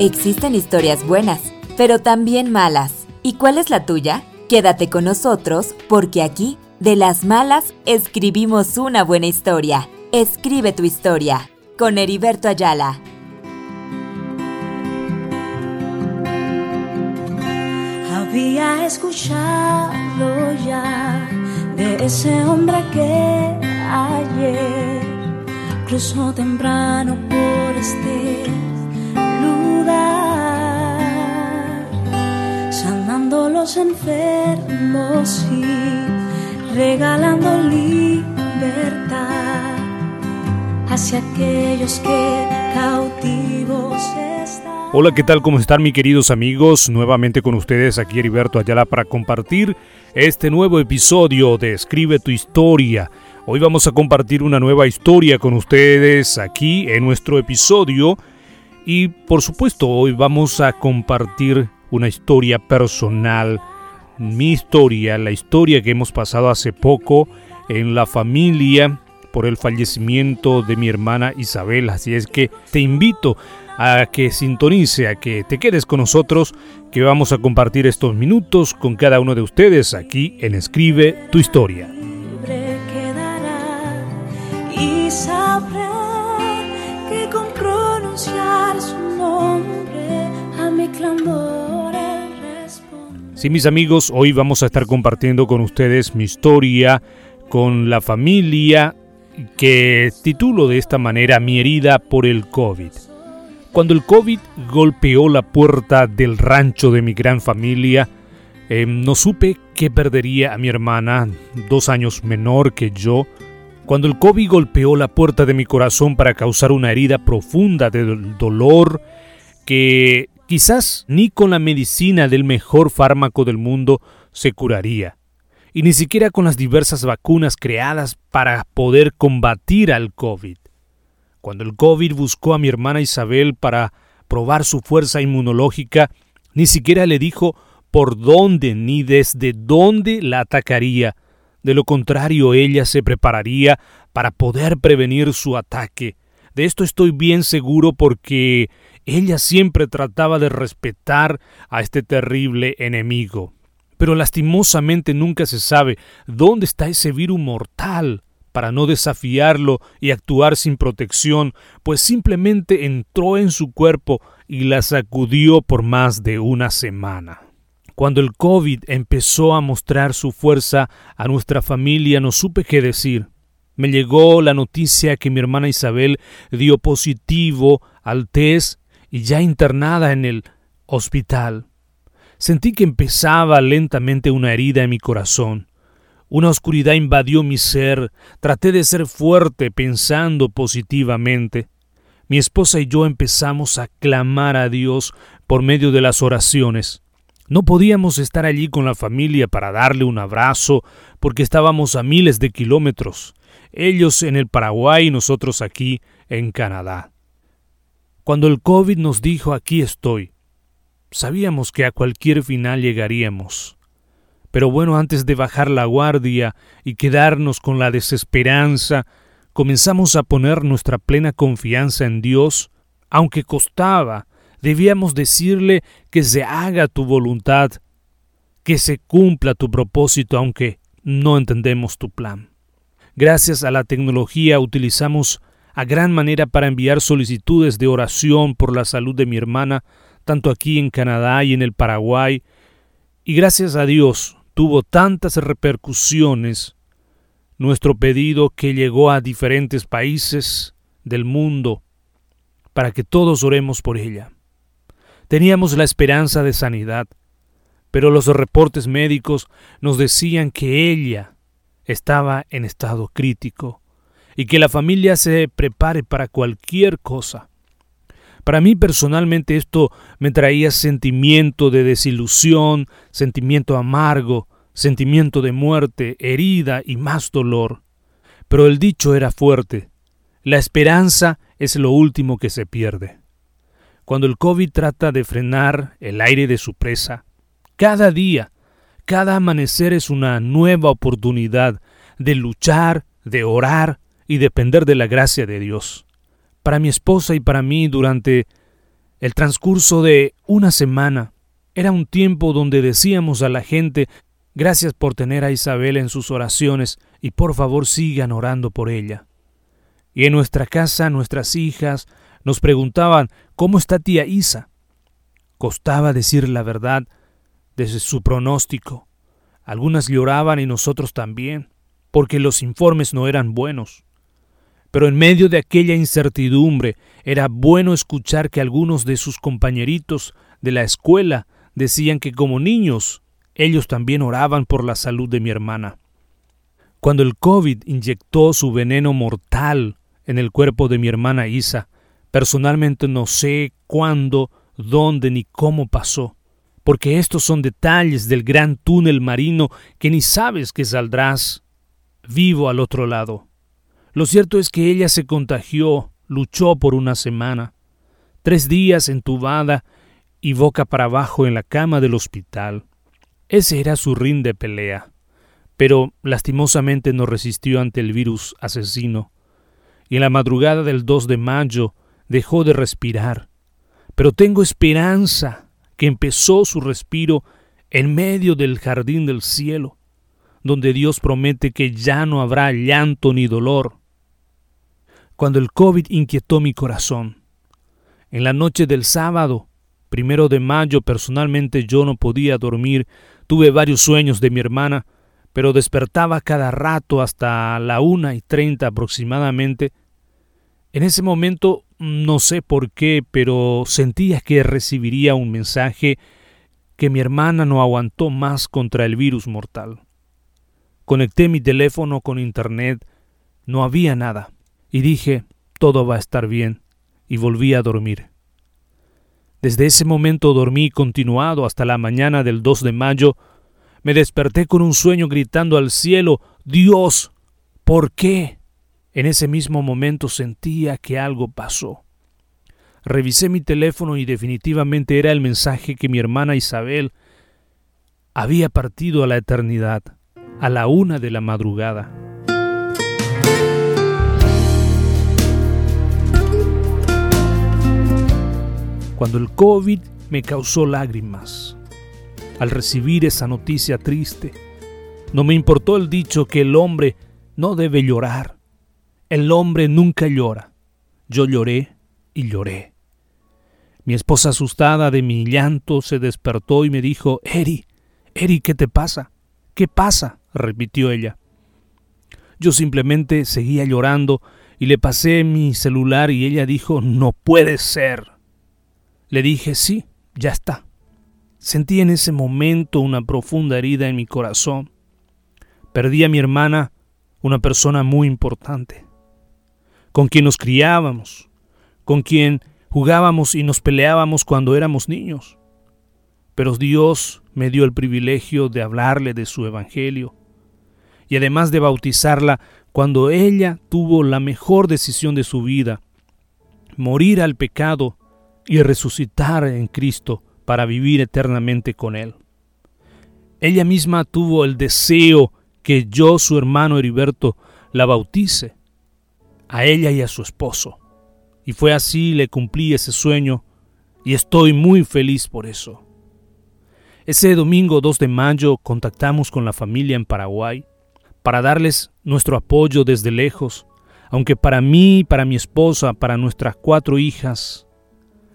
Existen historias buenas, pero también malas. ¿Y cuál es la tuya? Quédate con nosotros porque aquí, de las malas, escribimos una buena historia. Escribe tu historia con Heriberto Ayala. Había escuchado ya de ese hombre que ayer cruzó temprano por este los enfermos y regalando libertad hacia aquellos que cautivos están. Hola, ¿qué tal? ¿Cómo están mis queridos amigos? Nuevamente con ustedes aquí Heriberto Ayala para compartir este nuevo episodio de Escribe tu historia. Hoy vamos a compartir una nueva historia con ustedes aquí en nuestro episodio y por supuesto hoy vamos a compartir una historia personal, mi historia, la historia que hemos pasado hace poco en la familia por el fallecimiento de mi hermana Isabel. Así es que te invito a que sintonice, a que te quedes con nosotros, que vamos a compartir estos minutos con cada uno de ustedes aquí en Escribe tu historia. que con pronunciar su nombre a mi clamor. Sí, mis amigos, hoy vamos a estar compartiendo con ustedes mi historia con la familia que titulo de esta manera Mi herida por el COVID. Cuando el COVID golpeó la puerta del rancho de mi gran familia, eh, no supe que perdería a mi hermana, dos años menor que yo. Cuando el COVID golpeó la puerta de mi corazón para causar una herida profunda de dolor que quizás ni con la medicina del mejor fármaco del mundo se curaría y ni siquiera con las diversas vacunas creadas para poder combatir al COVID. Cuando el COVID buscó a mi hermana Isabel para probar su fuerza inmunológica, ni siquiera le dijo por dónde ni desde dónde la atacaría. De lo contrario, ella se prepararía para poder prevenir su ataque. De esto estoy bien seguro porque ella siempre trataba de respetar a este terrible enemigo pero lastimosamente nunca se sabe dónde está ese virus mortal para no desafiarlo y actuar sin protección, pues simplemente entró en su cuerpo y la sacudió por más de una semana. Cuando el COVID empezó a mostrar su fuerza a nuestra familia, no supe qué decir. Me llegó la noticia que mi hermana Isabel dio positivo al test y ya internada en el hospital. Sentí que empezaba lentamente una herida en mi corazón. Una oscuridad invadió mi ser. Traté de ser fuerte pensando positivamente. Mi esposa y yo empezamos a clamar a Dios por medio de las oraciones. No podíamos estar allí con la familia para darle un abrazo porque estábamos a miles de kilómetros, ellos en el Paraguay y nosotros aquí en Canadá. Cuando el COVID nos dijo aquí estoy, Sabíamos que a cualquier final llegaríamos. Pero bueno, antes de bajar la guardia y quedarnos con la desesperanza, comenzamos a poner nuestra plena confianza en Dios, aunque costaba, debíamos decirle que se haga tu voluntad, que se cumpla tu propósito, aunque no entendemos tu plan. Gracias a la tecnología utilizamos a gran manera para enviar solicitudes de oración por la salud de mi hermana tanto aquí en Canadá y en el Paraguay, y gracias a Dios tuvo tantas repercusiones nuestro pedido que llegó a diferentes países del mundo para que todos oremos por ella. Teníamos la esperanza de sanidad, pero los reportes médicos nos decían que ella estaba en estado crítico y que la familia se prepare para cualquier cosa. Para mí personalmente esto me traía sentimiento de desilusión, sentimiento amargo, sentimiento de muerte, herida y más dolor. Pero el dicho era fuerte. La esperanza es lo último que se pierde. Cuando el COVID trata de frenar el aire de su presa, cada día, cada amanecer es una nueva oportunidad de luchar, de orar y depender de la gracia de Dios para mi esposa y para mí durante El transcurso de una semana era un tiempo donde decíamos a la gente gracias por tener a Isabel en sus oraciones y por favor sigan orando por ella. Y en nuestra casa nuestras hijas nos preguntaban ¿Cómo está tía Isa? Costaba decir la verdad desde su pronóstico. Algunas lloraban y nosotros también, porque los informes no eran buenos. Pero en medio de aquella incertidumbre era bueno escuchar que algunos de sus compañeritos de la escuela decían que como niños ellos también oraban por la salud de mi hermana. Cuando el COVID inyectó su veneno mortal en el cuerpo de mi hermana Isa, personalmente no sé cuándo, dónde ni cómo pasó, porque estos son detalles del gran túnel marino que ni sabes que saldrás vivo al otro lado. Lo cierto es que ella se contagió, luchó por una semana, tres días entubada y boca para abajo en la cama del hospital. Ese era su rin de pelea, pero lastimosamente no resistió ante el virus asesino, y en la madrugada del 2 de mayo dejó de respirar. Pero tengo esperanza que empezó su respiro en medio del jardín del cielo, donde Dios promete que ya no habrá llanto ni dolor. Cuando el COVID inquietó mi corazón, en la noche del sábado, primero de mayo, personalmente yo no podía dormir, tuve varios sueños de mi hermana, pero despertaba cada rato hasta la una y treinta aproximadamente. En ese momento, no sé por qué, pero sentía que recibiría un mensaje que mi hermana no aguantó más contra el virus mortal. Conecté mi teléfono con internet, no había nada, y dije, todo va a estar bien, y volví a dormir. Desde ese momento dormí continuado hasta la mañana del 2 de mayo. Me desperté con un sueño gritando al cielo, Dios, ¿por qué? En ese mismo momento sentía que algo pasó. Revisé mi teléfono y definitivamente era el mensaje que mi hermana Isabel había partido a la eternidad a la una de la madrugada. Cuando el COVID me causó lágrimas al recibir esa noticia triste, no me importó el dicho que el hombre no debe llorar. El hombre nunca llora. Yo lloré y lloré. Mi esposa asustada de mi llanto se despertó y me dijo, Eri, Eri, ¿qué te pasa? ¿Qué pasa? repitió ella. Yo simplemente seguía llorando y le pasé mi celular y ella dijo, no puede ser. Le dije, sí, ya está. Sentí en ese momento una profunda herida en mi corazón. Perdí a mi hermana, una persona muy importante, con quien nos criábamos, con quien jugábamos y nos peleábamos cuando éramos niños. Pero Dios me dio el privilegio de hablarle de su Evangelio y además de bautizarla cuando ella tuvo la mejor decisión de su vida, morir al pecado y resucitar en Cristo para vivir eternamente con Él. Ella misma tuvo el deseo que yo, su hermano Heriberto, la bautice, a ella y a su esposo. Y fue así, le cumplí ese sueño, y estoy muy feliz por eso. Ese domingo 2 de mayo contactamos con la familia en Paraguay para darles nuestro apoyo desde lejos, aunque para mí, para mi esposa, para nuestras cuatro hijas,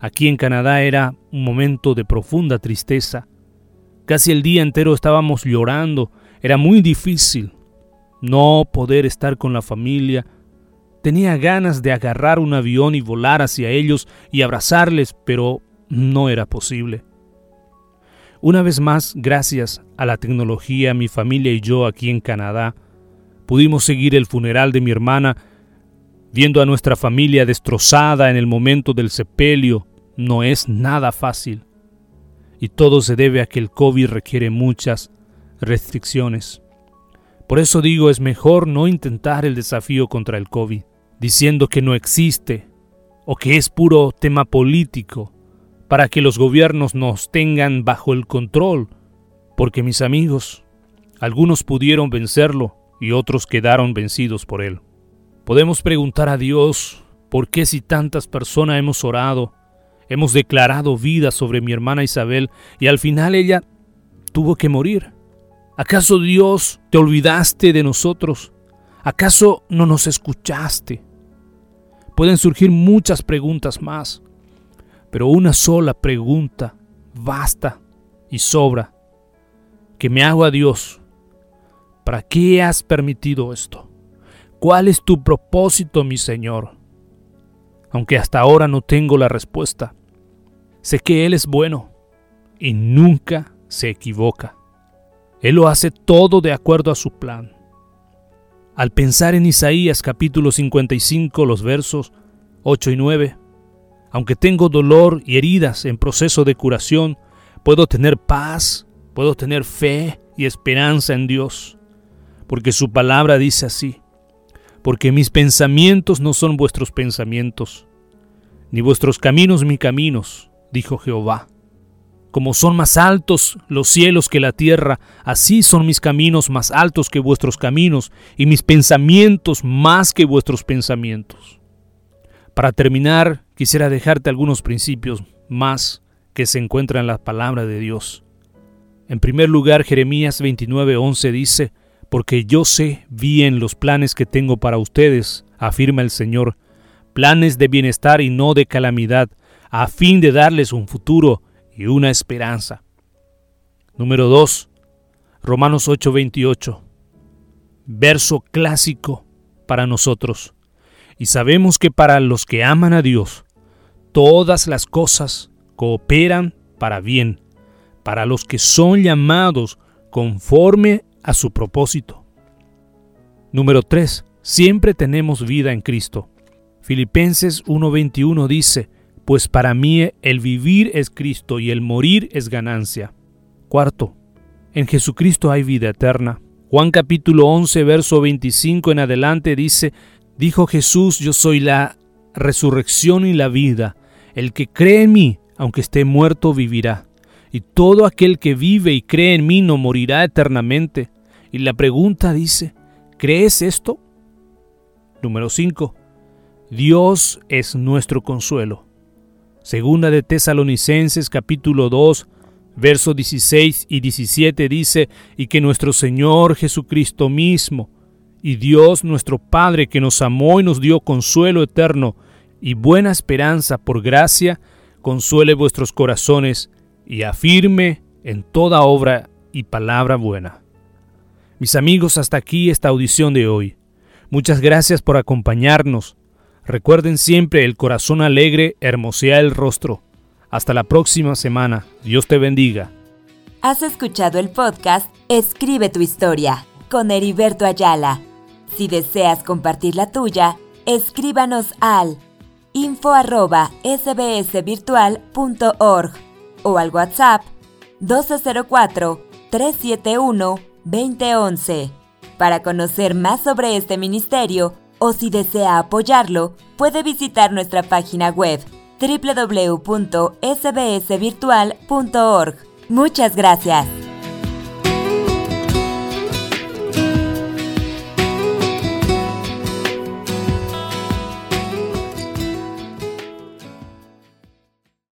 aquí en Canadá era un momento de profunda tristeza. Casi el día entero estábamos llorando, era muy difícil no poder estar con la familia. Tenía ganas de agarrar un avión y volar hacia ellos y abrazarles, pero no era posible. Una vez más, gracias a la tecnología, mi familia y yo aquí en Canadá pudimos seguir el funeral de mi hermana, viendo a nuestra familia destrozada en el momento del sepelio. No es nada fácil. Y todo se debe a que el COVID requiere muchas restricciones. Por eso digo, es mejor no intentar el desafío contra el COVID, diciendo que no existe o que es puro tema político para que los gobiernos nos tengan bajo el control, porque mis amigos, algunos pudieron vencerlo y otros quedaron vencidos por él. Podemos preguntar a Dios por qué si tantas personas hemos orado, Hemos declarado vida sobre mi hermana Isabel y al final ella tuvo que morir. ¿Acaso Dios te olvidaste de nosotros? ¿Acaso no nos escuchaste? Pueden surgir muchas preguntas más, pero una sola pregunta basta y sobra que me hago a Dios. ¿Para qué has permitido esto? ¿Cuál es tu propósito, mi Señor? Aunque hasta ahora no tengo la respuesta, sé que Él es bueno y nunca se equivoca. Él lo hace todo de acuerdo a su plan. Al pensar en Isaías capítulo 55, los versos 8 y 9, aunque tengo dolor y heridas en proceso de curación, puedo tener paz, puedo tener fe y esperanza en Dios, porque su palabra dice así, porque mis pensamientos no son vuestros pensamientos, ni vuestros caminos mis caminos, dijo Jehová. Como son más altos los cielos que la tierra, así son mis caminos más altos que vuestros caminos, y mis pensamientos más que vuestros pensamientos. Para terminar, quisiera dejarte algunos principios más que se encuentran en la palabra de Dios. En primer lugar, Jeremías 29:11 dice, Porque yo sé bien los planes que tengo para ustedes, afirma el Señor, planes de bienestar y no de calamidad, a fin de darles un futuro y una esperanza. Número 2. Romanos 8:28. Verso clásico para nosotros. Y sabemos que para los que aman a Dios, todas las cosas cooperan para bien, para los que son llamados conforme a su propósito. Número 3. Siempre tenemos vida en Cristo. Filipenses 1:21 dice, pues para mí el vivir es Cristo y el morir es ganancia. Cuarto, en Jesucristo hay vida eterna. Juan capítulo 11, verso 25 en adelante dice, dijo Jesús, yo soy la resurrección y la vida. El que cree en mí, aunque esté muerto, vivirá. Y todo aquel que vive y cree en mí no morirá eternamente. Y la pregunta dice, ¿crees esto? Número 5. Dios es nuestro consuelo. Segunda de Tesalonicenses capítulo 2, versos 16 y 17 dice, y que nuestro Señor Jesucristo mismo, y Dios nuestro Padre que nos amó y nos dio consuelo eterno y buena esperanza por gracia, consuele vuestros corazones y afirme en toda obra y palabra buena. Mis amigos, hasta aquí esta audición de hoy. Muchas gracias por acompañarnos. Recuerden siempre, el corazón alegre hermosea el rostro. Hasta la próxima semana. Dios te bendiga. Has escuchado el podcast Escribe tu historia con Heriberto Ayala. Si deseas compartir la tuya, escríbanos al info sbsvirtual.org o al WhatsApp 1204-371-2011. Para conocer más sobre este ministerio, o si desea apoyarlo, puede visitar nuestra página web www.sbsvirtual.org. Muchas gracias.